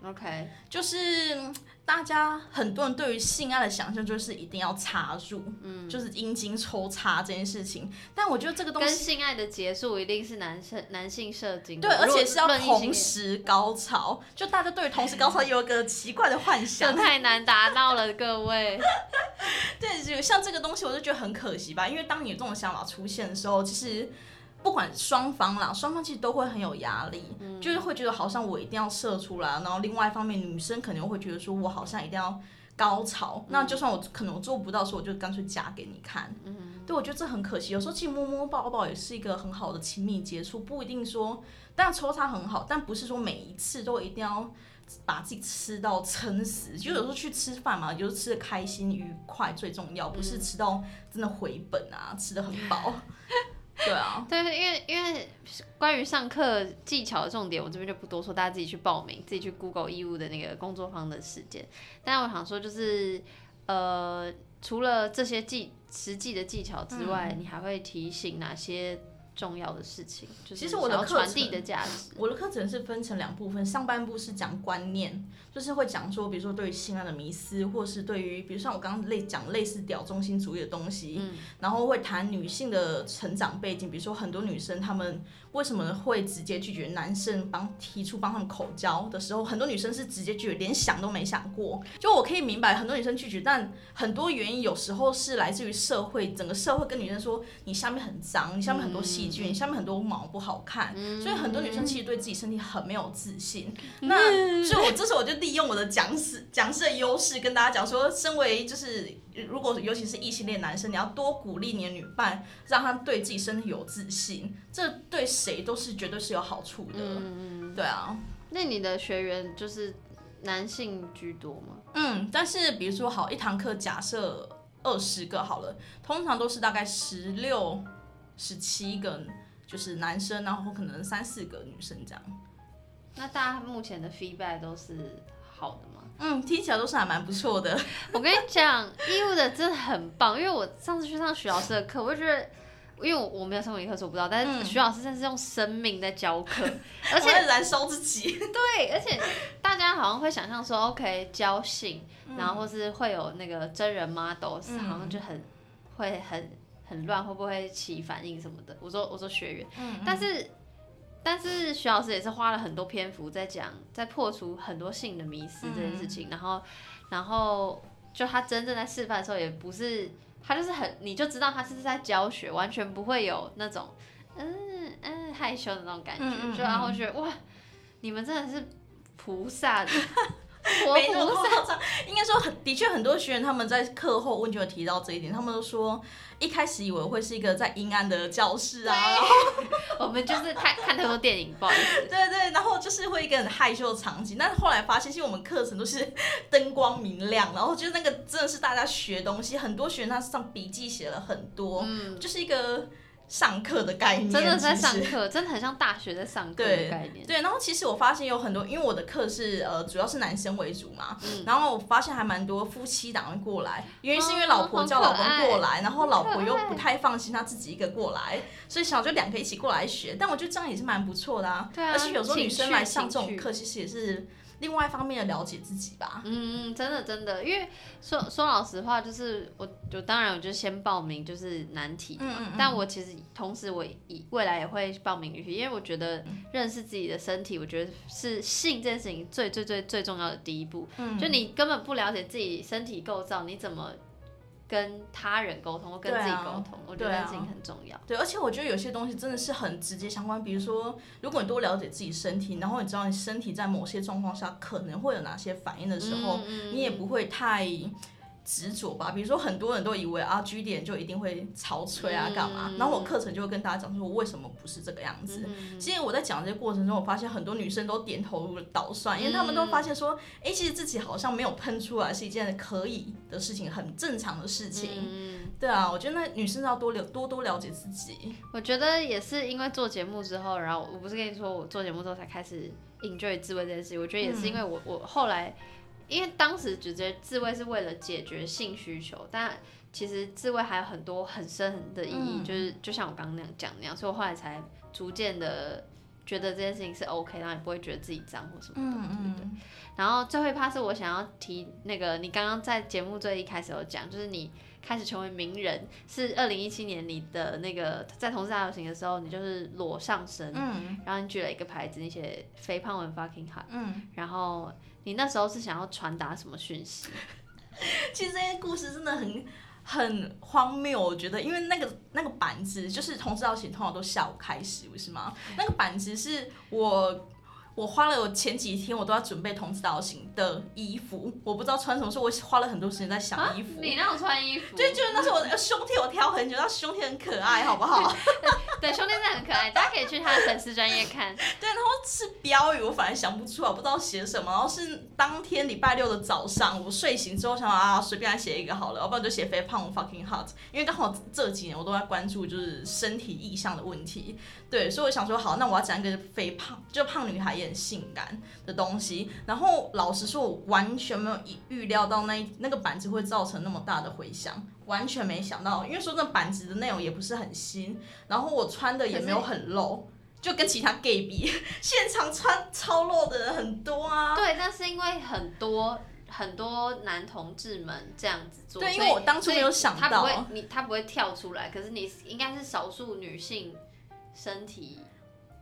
OK，就是嗯大家很多人对于性爱的想象就是一定要插入，嗯，就是阴茎抽插这件事情。但我觉得这个东西跟性爱的结束一定是男生男性射精，对，而且是要同时高潮，就大家对于同时高潮有一个奇怪的幻这想。太难达到了，各位。对，就像这个东西，我就觉得很可惜吧。因为当你有这种想法出现的时候，其实不管双方啦，双方其实都会很有压力，就是会觉得好像我一定要射出来，然后另外一方面女生可能会觉得说我好像一定要高潮，那就算我可能我做不到的时候，我就干脆夹给你看。对，我觉得这很可惜。有时候其实摸摸抱抱也是一个很好的亲密接触，不一定说，当然抽插很好，但不是说每一次都一定要把自己吃到撑死。就有时候去吃饭嘛，就是吃的开心愉快最重要，不是吃到真的回本啊，吃的很饱。对啊，对，因为因为关于上课技巧的重点，我这边就不多说，大家自己去报名，自己去 Google 义务的那个工作坊的时间。但我想说，就是呃，除了这些技实际的技巧之外，嗯你还会提醒哪些重要的事情？就是其实我的课程传递的价值。我的课程是分成两部分，上半部是讲观念，就是会讲说，比如说对于性爱的迷思，或是对于，比如像我刚刚类讲类似屌中心主义的东西，然后会谈女性的成长背景，比如说很多女生她们为什么会直接拒绝男生帮提出帮他们口交的时候，很多女生是直接拒绝，连想都没想过。就我可以明白很多女生拒绝，但很多原因有时候是来自于社会，整个社会跟女生说你下面很脏，你下面很多细菌，你下面很多毛不好看，所以很多女生其实对自己身体很没有自信。那所以我这时候我就利用我的讲师讲师的优势跟大家讲说，身为就是如果尤其是异性恋男生，你要多鼓励你的女伴，让她对自己身体有自信，这对谁都是绝对是有好处的。嗯对啊，那你的学员就是男性居多吗？嗯，但是比如说好一堂课假设二十个好了，通常都是大概十六、十七个就是男生，然后可能三四个女生这样。那大家目前的 feedback 都是好的吗？嗯，听起来都是还蛮不错的。我跟你讲，义务的真的很棒，因为我上次去上徐老师的课，我就觉得。因为我我没有上过一课，所以我不知道。但是徐老师真的是用生命在教课，而且燃烧自己。对，而且大家好像会想象说，OK，教性，嗯然后或是会有那个真人 model，、好像就很会很很乱，会不会起反应什么的？我说我说学员，嗯但是但是徐老师也是花了很多篇幅在讲，在破除很多性的迷思这件事嗯情，然后然后就他真正在示范的时候，也不是他就是很，你就知道他是在教学，完全不会有那种嗯嗯害羞的那种感觉，嗯嗯就然后觉得哇，你们真的是菩萨，活没那么。夸张，应该说很的确很多学员他们在课后问就有提到这一点，他们都说一开始以为会是一个在阴暗的教室啊，然后我们就是看看太多电影，不好意思。对对，然后就是会一个很害羞的场景，但是后来发现，其实我们课程都是灯光明亮，然后就是那个真的是大家学东西，很多学员他上笔记写了很多，就是一个上课的概念，嗯真的在上课，真的很像大学在上课的对概念。对，然后其实我发现有很多，因为我的课是呃主要是男生为主嘛，嗯然后我发现还蛮多夫妻档会过来，原因是因为哦老婆叫老公过来，然后老婆又不太放心他自己一个过来，所以想就两个一起过来学，但我觉得这样也是蛮不错的啊。对啊而且有时候女生来上这种课，其实也是另外一方面的了解自己吧。嗯，嗯，真的真的，因为说说老实话，就是我就当然我就先报名就是难题嘛，嗯嗯嗯但我其实同时我以未来也会报名因为我觉得认识自己的身体，我觉得是性这件事情最最最最重要的第一步。嗯就你根本不了解自己身体构造，你怎么跟他人沟通或跟自己沟通？我觉得对啊这件事情很重要。对，而且我觉得有些东西真的是很直接相关，比如说，如果你多了解自己身体，然后你知道你身体在某些状况下可能会有哪些反应的时候，嗯你也不会太执着吧。比如说，很多人都以为啊，G 点就一定会潮吹啊，干嘛？然后我课程就会跟大家讲说，我为什么不是这个样子。其实我在讲这些过程中，我发现很多女生都点头倒算，因为她们都发现说，哎、其实自己好像没有喷出来是一件可以的事情，很正常的事情。嗯对啊，我觉得那女生要多了多多了解自己。我觉得也是因为做节目之后，然后我不是跟你说我做节目之后才开始 enjoy 自慰这件事，我觉得也是因为我、我后来，因为当时只觉得自慰是为了解决性需求，但其实自慰还有很多很深的意义，嗯就是就像我刚刚那样讲那样，所以我后来才逐渐的觉得这件事情是 OK，然后也不会觉得自己脏或什么的，嗯对不对。然后最后一趴是我想要提那个，你刚刚在节目最一开始有讲，就是你开始成为名人，是二零一七年你的那个在同志大游行的时候，你就是裸上身，嗯然后你举了一个牌子，你写肥胖文 fucking hot，嗯，然后你那时候是想要传达什么讯息？其实这些故事真的很很荒谬，我觉得，因为那个那个板子就是同志游行，通常都下午开始，不是吗？那个板子是我。我花了我前几天我都要准备同志大游行的衣服，我不知道穿什么，所以我花了很多时间在想衣服。你让我穿衣服，对，就是那时候我的胸贴我挑很久，那胸贴很可爱，好不好？对，胸贴真的很可爱，大家可以去他的粉丝专业看。对，然后是标语，我反而想不出来，我不知道写什么。然后是当天礼拜六的早上，我睡醒之后想啊，随便来写一个好了，要不然就写肥胖 fucking hot，因为刚好这几年我都在关注就是身体意向的问题。对，所以我想说，好，那我要讲一个肥胖，就胖女孩也很性感的东西。然后老实说，我完全没有预料到那那个板子会造成那么大的回响，完全没想到。因为说那板子的内容也不是很新，然后我穿的也没有很露。就跟其他 gay 比，现场穿超露的人很多啊。对，但是因为很多很多男同志们这样子做，对，因为我当初没有想到，他不会，你他不会跳出来，可是你应该是少数女性身体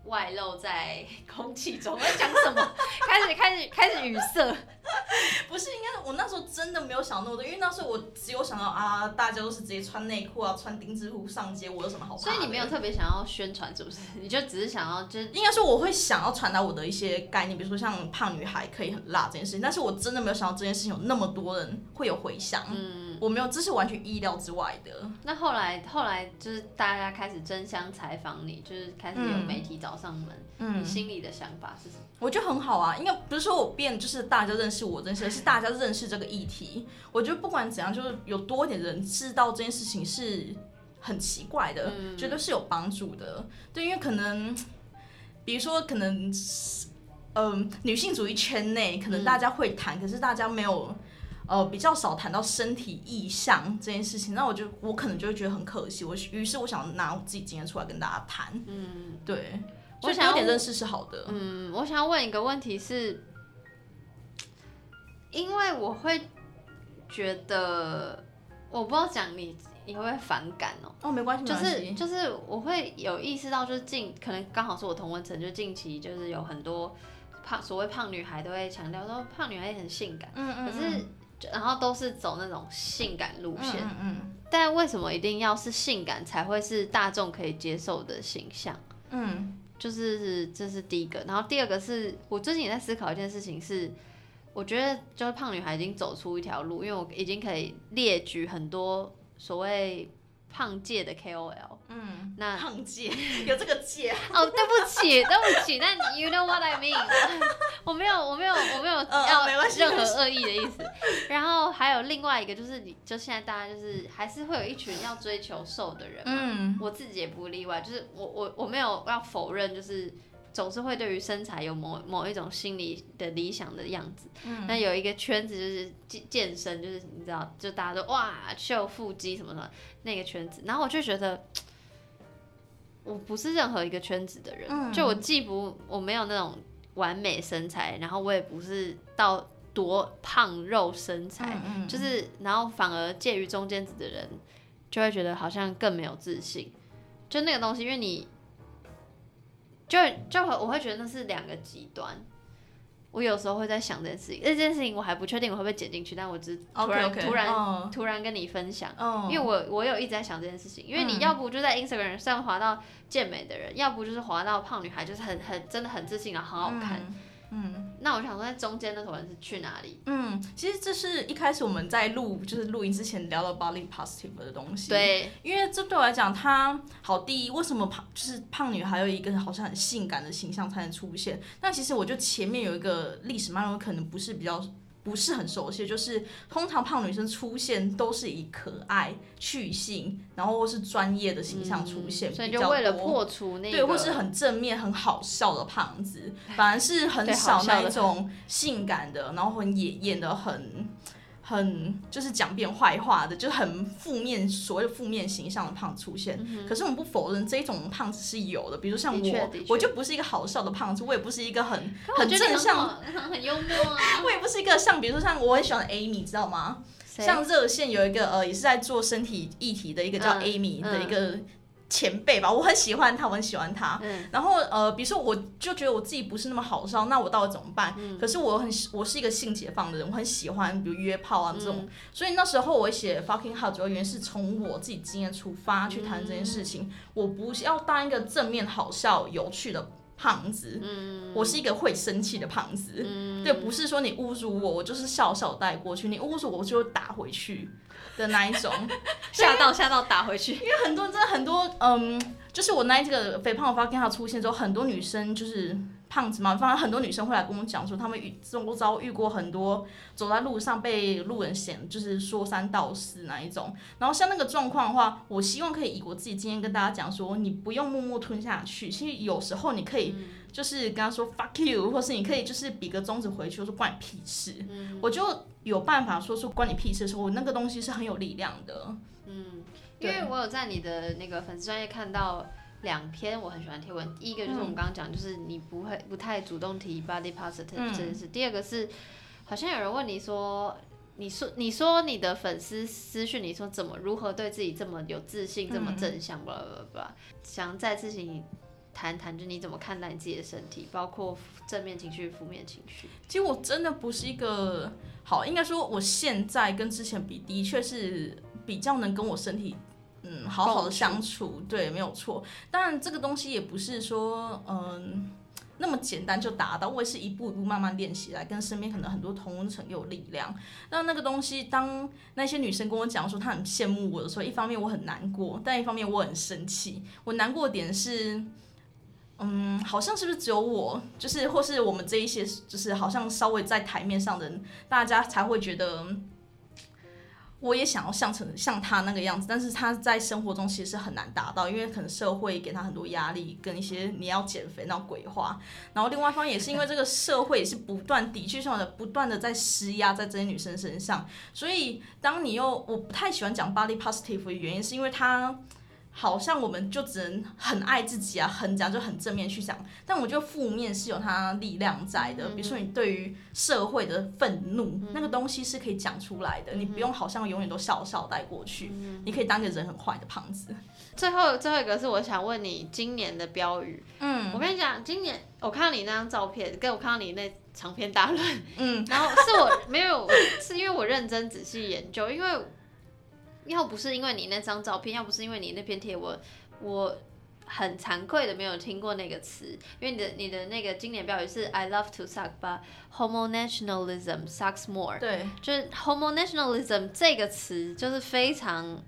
外露在 空气中。我在讲什么？开始开始开始语塞。不是，应该是我那时候真的没有想那么多，因为那时候我只有想到啊，大家都是直接穿内裤啊，穿丁字裤上街，我有什么好怕所以你没有特别想要宣传，是不是？你就只是想要，就是应该说我会想要传达我的一些概念，比如说像胖女孩可以很辣这件事情，但是我真的没有想到这件事情有那么多人会有回响，嗯，我没有，这是完全意料之外的。那后来后来就是大家开始争相采访你，就是开始有媒体找上门，嗯，你心里的想法是什么？我觉得很好啊，应该不是说我变就是大家认识我认识，而是大家认识这个议题。我觉得不管怎样，就是有多点人知道这件事情是很奇怪的，嗯觉得是有帮助的。对，因为可能，比如说可能，嗯、女性主义圈内可能大家会谈，可是大家没有。呃，比较少谈到身体意向这件事情，那我就我可能就会觉得很可惜。我于是我想拿我自己经验出来跟大家谈，嗯，对，我想要多点认识是好的，嗯，我想要问一个问题是，因为我会觉得，我不知道讲你你会不会反感哦、哦，没关系，没就是就是我会有意识到，就是近可能刚好是我同温层，就近期就是有很多胖所谓胖女孩都会强调说胖女孩也很性感，嗯嗯，可是就然后都是走那种性感路线，嗯嗯但为什么一定要是性感才会是大众可以接受的形象？嗯。就是这是第一个，然后第二个是我最近也在思考一件事情是，我觉得就是胖女孩已经走出一条路，因为我已经可以列举很多所谓胖界的 KOL，嗯，那胖界 有这个界，哦，对不起，对不起，但 you know what I mean，我没有，我没有，我没有嗯要任何恶意的意思。然后还有另外一个，就是你就现在大家就是还是会有一群要追求瘦的人嘛，嗯。我自己也不例外，就是我我我没有要否认，就是总是会对于身材有某某一种心理的理想的样子。嗯那有一个圈子就是健健身，就是你知道，就大家都哇秀腹肌什么的那个圈子，然后我就觉得。我不是任何一个圈子的人，嗯就我既不我没有那种完美身材，然后我也不是到多胖肉身材，嗯就是然后反而介于中间值的人，就会觉得好像更没有自信。就那个东西，因为你就就我会觉得那是两个极端。我有时候会在想这件事情，这件事情我还不确定我会不会剪进去，但我只是突然突然、嗯突然跟你分享，嗯，因为我我有一直在想这件事情，因为你嗯要不就在 Instagram 上滑到健美的人，要不就是滑到胖女孩，就是很很真的很自信啊，很好看。嗯那我想说，在中间那坨人是去哪里？嗯，其实这是一开始我们在录就是录音之前聊到 body positive 的东西，，对，因为这对我来讲，它好第一，为什么胖就是胖女孩有一个好像很性感的形象才能出现？那其实我觉得前面有一个历史脉络，可能不是比较。不是很熟悉，就是通常胖女生出现都是以可爱、去性，然后或是专业的形象出现，嗯所以比较就为了多破除那个，对，或是很正面、很好笑的胖子，反而是很 少那种性感的，然后很野艳的、很很就是讲遍坏话的，就是很负面所谓的负面形象的胖子出现。可是我们不否认这一种胖子是有的，比如像我我就不是一个好笑的胖子，我也不是一个很很正向，很很幽默啊。我也不是一个像比如说像我很喜欢的 Amy，知道吗？像热线有一个呃，也是在做身体议题的一个叫嗯 Amy 的嗯一个前辈吧，我很喜欢他，我很喜欢他。嗯。然后呃，比如说我就觉得我自己不是那么好笑，那我到底怎么办？嗯。可是我很喜我是一个性解放的人，我很喜欢比如约炮啊这种，嗯。所以那时候我写 fucking hot 主要原因是从我自己经验出发去谈这件事情，我不是要当一个正面好笑有趣的胖子，嗯。我是一个会生气的胖子。对，不是说你侮辱我，我就是笑笑带过去；你侮辱我，我就会打回去的那一种。吓到吓到打回去。因为很多真的很多，嗯，就是我那一这个肥胖的 fucking hot 出现之后，很多女生就是胖子嘛，反正很多女生会来跟我讲说，她们遇周遭遇过很多走在路上被路人嫌，就是说三道四那一种。然后像那个状况的话，我希望可以以我自己经验跟大家讲说，你不用默默吞下去，其实有时候你可以就是跟他说 fuck you，或是你可以就是比个中指回去，我说关你屁事。我就有办法说出关你屁事的时候，我那个东西是很有力量的。嗯因为我有在你的那个粉丝专业看到两篇我很喜欢贴文，第一个就是嗯我们刚刚讲，就是你不会不太主动提 body positive 嗯这件事。第二个是好像有人问你说，你说你说你的粉丝私讯你说怎么如何对自己这么有自信，这么正向，巴拉巴拉巴拉，想再次请你谈谈，就你怎么看待你自己的身体，包括正面情绪、负面情绪。其实我真的不是一个好，应该说我现在跟之前比，的确是比较能跟我身体嗯好好的相处，对，没有错。当然这个东西也不是说嗯。那么简单就达到，我也是一步一步慢慢练习来，跟身边可能很多同温层有力量。那那个东西，当那些女生跟我讲说她很羡慕我的时候，一方面我很难过，但一方面我很生气。我难过点是，嗯，好像是不是只有我，就是或是我们这一些，就是好像稍微在台面上的人，大家才会觉得，我也想要像成像他那个样子，但是他在生活中其实是很难达到，因为可能社会给他很多压力，跟一些你要减肥那种鬼话。然后另外一方也是因为这个社会也是不断的确上的不断的在施压在这些女生身上，所以当你又我不太喜欢讲 body positive 的原因，是因为他。好像我们就只能很爱自己啊，很讲就很正面去讲，但我觉得负面是有它力量在的。比如说你对于社会的愤怒，那个东西是可以讲出来的，你不用好像永远都笑笑带过去，你可以当个人很坏的胖子。最后最后一个是我想问你今年的标语。嗯我跟你讲，今年我看到你那张照片，跟我看到你那长篇大论，嗯，然后是我 没有，是因为我认真仔细研究，因为要不是因为你那张照片，要不是因为你那篇贴文，我很惭愧的没有听过那个词，因为你的你的那个经典标语是 I love to suck, but homo nationalism sucks more。对，就是 homo nationalism 这个词就是非常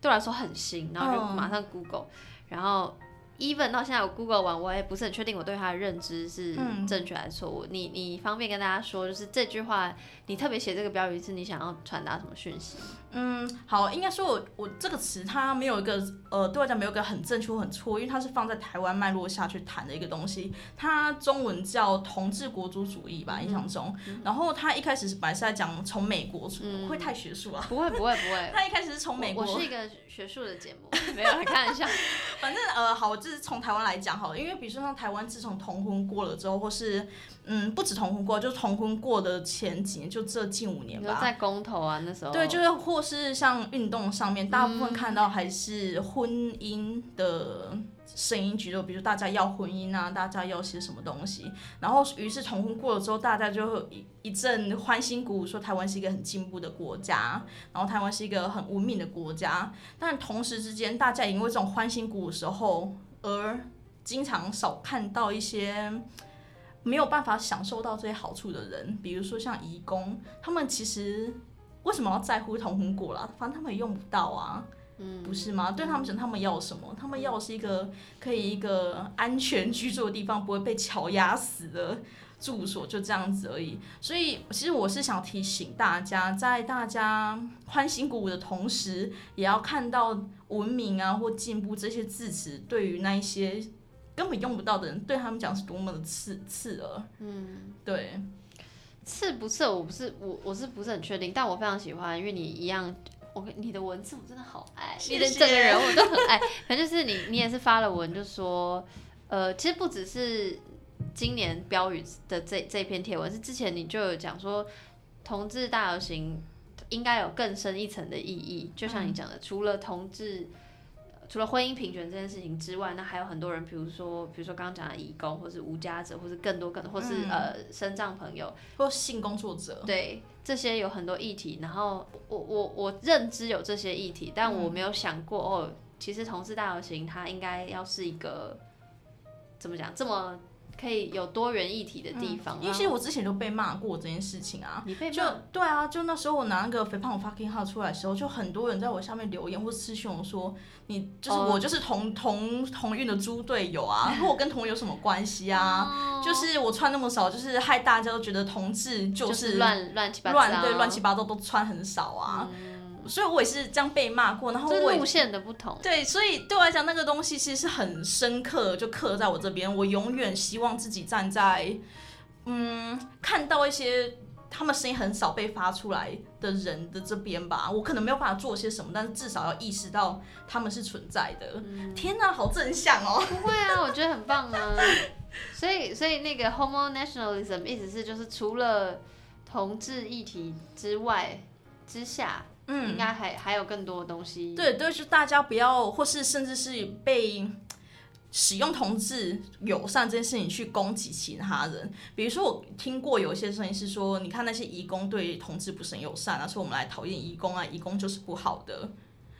对我来说很新，然后就嗯马上 Google，、然后 even 到现在我 Google 完，我也不是很确定我对它的认知是嗯正确还是错误。你你方便跟大家说，就是这句话，你特别写这个标语是你想要传达什么讯息？嗯，好，应该说我我这个词它没有一个呃，对我来讲没有一个很正确或很错，因为它是放在台湾脉络下去谈的一个东西。它中文叫同志国族主义吧，印象中。然后它一开始是本来是在讲从美国出，会太学术了。不会不会不会，它一开始是从美国我我是一个学术的节目，没有来开玩笑。反正呃，好，我就是从台湾来讲好了，因为比如说像台湾自从同婚过了之后，或是嗯，不止同婚过，就同婚过的前几年，就这近五年吧。在公投啊那时候，对，就是或是像运动上面，大部分看到还是婚姻的声音居多，比如大家要婚姻啊，大家要些什么东西，然后于是重婚过了之后，大家就会一一阵欢欣鼓舞，说台湾是一个很进步的国家，然后台湾是一个很文明的国家，但同时之间，大家也因为这种欢欣鼓舞的时候，而经常少看到一些。没有办法享受到这些好处的人，比如说像移工，他们其实为什么要在乎同红果啦？反正他们也用不到啊，嗯，不是吗？对他们讲，他们要什么？他们要的是一个可以一个安全居住的地方，不会被桥压死的住所，就这样子而已。所以，其实我是想提醒大家，在大家欢欣鼓舞的同时，也要看到文明啊或进步这些字词对于那一些根本用不到的人，对他们讲是多么的刺刺耳。嗯，对，刺不刺，我不是我我是不是很确定，但我非常喜欢，因为你一样，我你的文字我真的好爱，谢你的整个人我都很爱。反正就是你你也是发了文，就说，呃，其实不只是今年标语的这这篇贴文，是之前你就有讲说，同志大游行应该有更深一层的意义，就像你讲的，除了同志。除了婚姻平权这件事情之外，那还有很多人，比如说，比如说刚刚讲的义工，或是无家者，或是更多更多，或是、呃身障朋友，或性工作者，对这些有很多议题。然后我我我认知有这些议题，但我没有想过、哦，其实同志大游行它应该要是一个怎么讲这么可以有多元一体的地方。因为其实我之前就被骂过这件事情啊。就 你被骂对啊，就那时候我拿那个肥胖 fucking 号出来的时候，就很多人在我下面留言或私信我说，你就是哦我就是同、同同运的猪队友啊，和我跟同有什么关系啊？就是我穿那么少，就是害大家都觉得同志就就是乱乱七八糟，乱对乱七八糟都穿很少啊，所以我也是这样被骂过，然后我路线的不同。对，所以对我来讲，那个东西其实是很深刻，就刻在我这边。我永远希望自己站在，嗯，看到一些他们声音很少被发出来的人的这边吧。我可能没有办法做些什么，但是至少要意识到他们是存在的。天哪，好正向哦！不会啊，我觉得很棒啊。所以，所以那个 homo nationalism 意思是就是除了同志议题之外之下，应嗯，该还还有更多的东西。对对，就大家不要，或是甚至是被。使用同志友善这件事情去攻击其他人，比如说我听过有一些声音是说，你看那些移工对同志不是很友善啊，说我们来讨厌移工啊，移工就是不好的。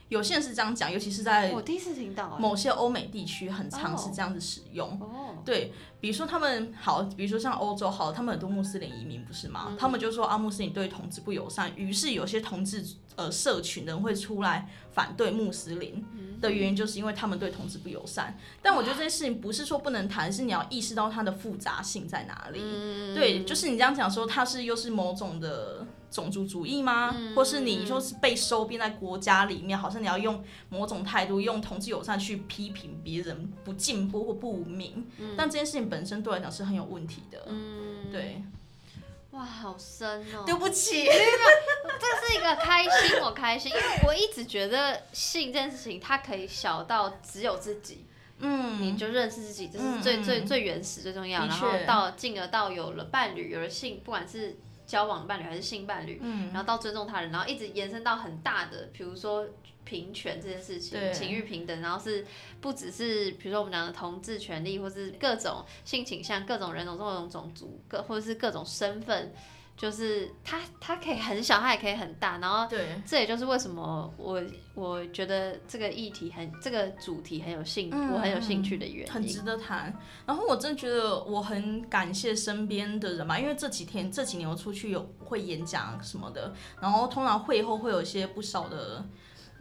有些人是这样讲，尤其是在我第一次听到、欸。某些欧美地区很常是哦这样子使用。哦，对，比如说他们好，比如说像欧洲好，他们很多穆斯林移民不是吗？他们就说啊，穆斯林对同志不友善，于是有些同志呃社群的人会出来反对穆斯林的原因，就是因为他们对同志不友善。但我觉得这件事情不是说不能谈，是你要意识到它的复杂性在哪里。对，就是你这样讲说，它是又是某种的。种族主义吗？或是你说是被收编在国家里面，好像你要用某种态度，用同志友善去批评别人不进步或不文明，但这件事情本身对我来讲是很有问题的。嗯，对，哇，好深哦。对不起，这是一个开心，我开心，因为我一直觉得性这件事情，它可以小到只有自己，嗯，你就认识自己，这是最、最最原始、最重要。然后到进而到有了伴侣，有了性，不管是交往伴侣还是性伴侣，嗯然后到尊重他人，然后一直延伸到很大的，比如说平权这件事情，情欲平等，然后是不只是比如说我们讲的同志权利，或是各种性倾向、各种人种、各种种族，各或者是各种身份。就是它，它可以很小，它也可以很大，然后对，这也就是为什么我我觉得这个议题很，这个主题很有兴，嗯我很有兴趣的原因。很值得谈。然后我真的觉得我很感谢身边的人嘛，因为这几天这几年我出去有会演讲什么的，然后通常会后会有一些不少的。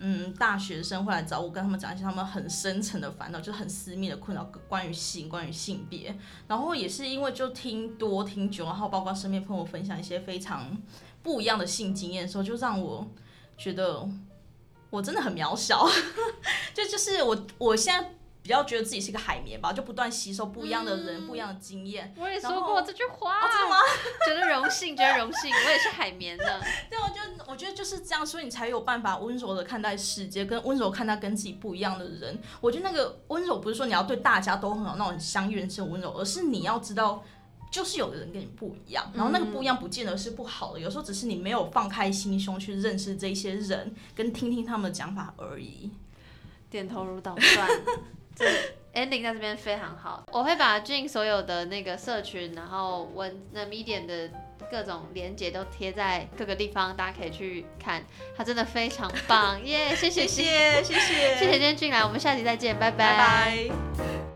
嗯，大学生会来找我，跟他们讲一些他们很深层的烦恼，就是很私密的困扰，关于性，关于性别。然后也是因为就听多听久，然后包括身边朋友分享一些非常不一样的性经验的时候，就让我觉得我真的很渺小。就就是我我现在比较觉得自己是一个海绵吧，就不断吸收不一样的人、不一样的经验。我也说过这句话，哦，真的吗？觉得荣幸，觉得荣幸，我也是海绵的。对，我觉得我觉得就是这样，所以你才有办法温柔的看待世界，跟温柔看待跟自己不一样的人。我觉得那个温柔不是说你要对大家都很好，那种很相悦是温柔，而是你要知道。就是有的人跟你不一样，然后那个不一样不见得是不好的，有时候只是你没有放开心胸去认识这些人，跟听听他们的讲法而已。点头如捣蒜，这 ending 在这边非常好。我会把 Jin 所有的那个社群，然后文那 Medium 的各种连接都贴在各个地方，大家可以去看，他真的非常棒，耶、谢谢谢谢谢谢谢谢今天进来，我们下集再见，拜拜拜。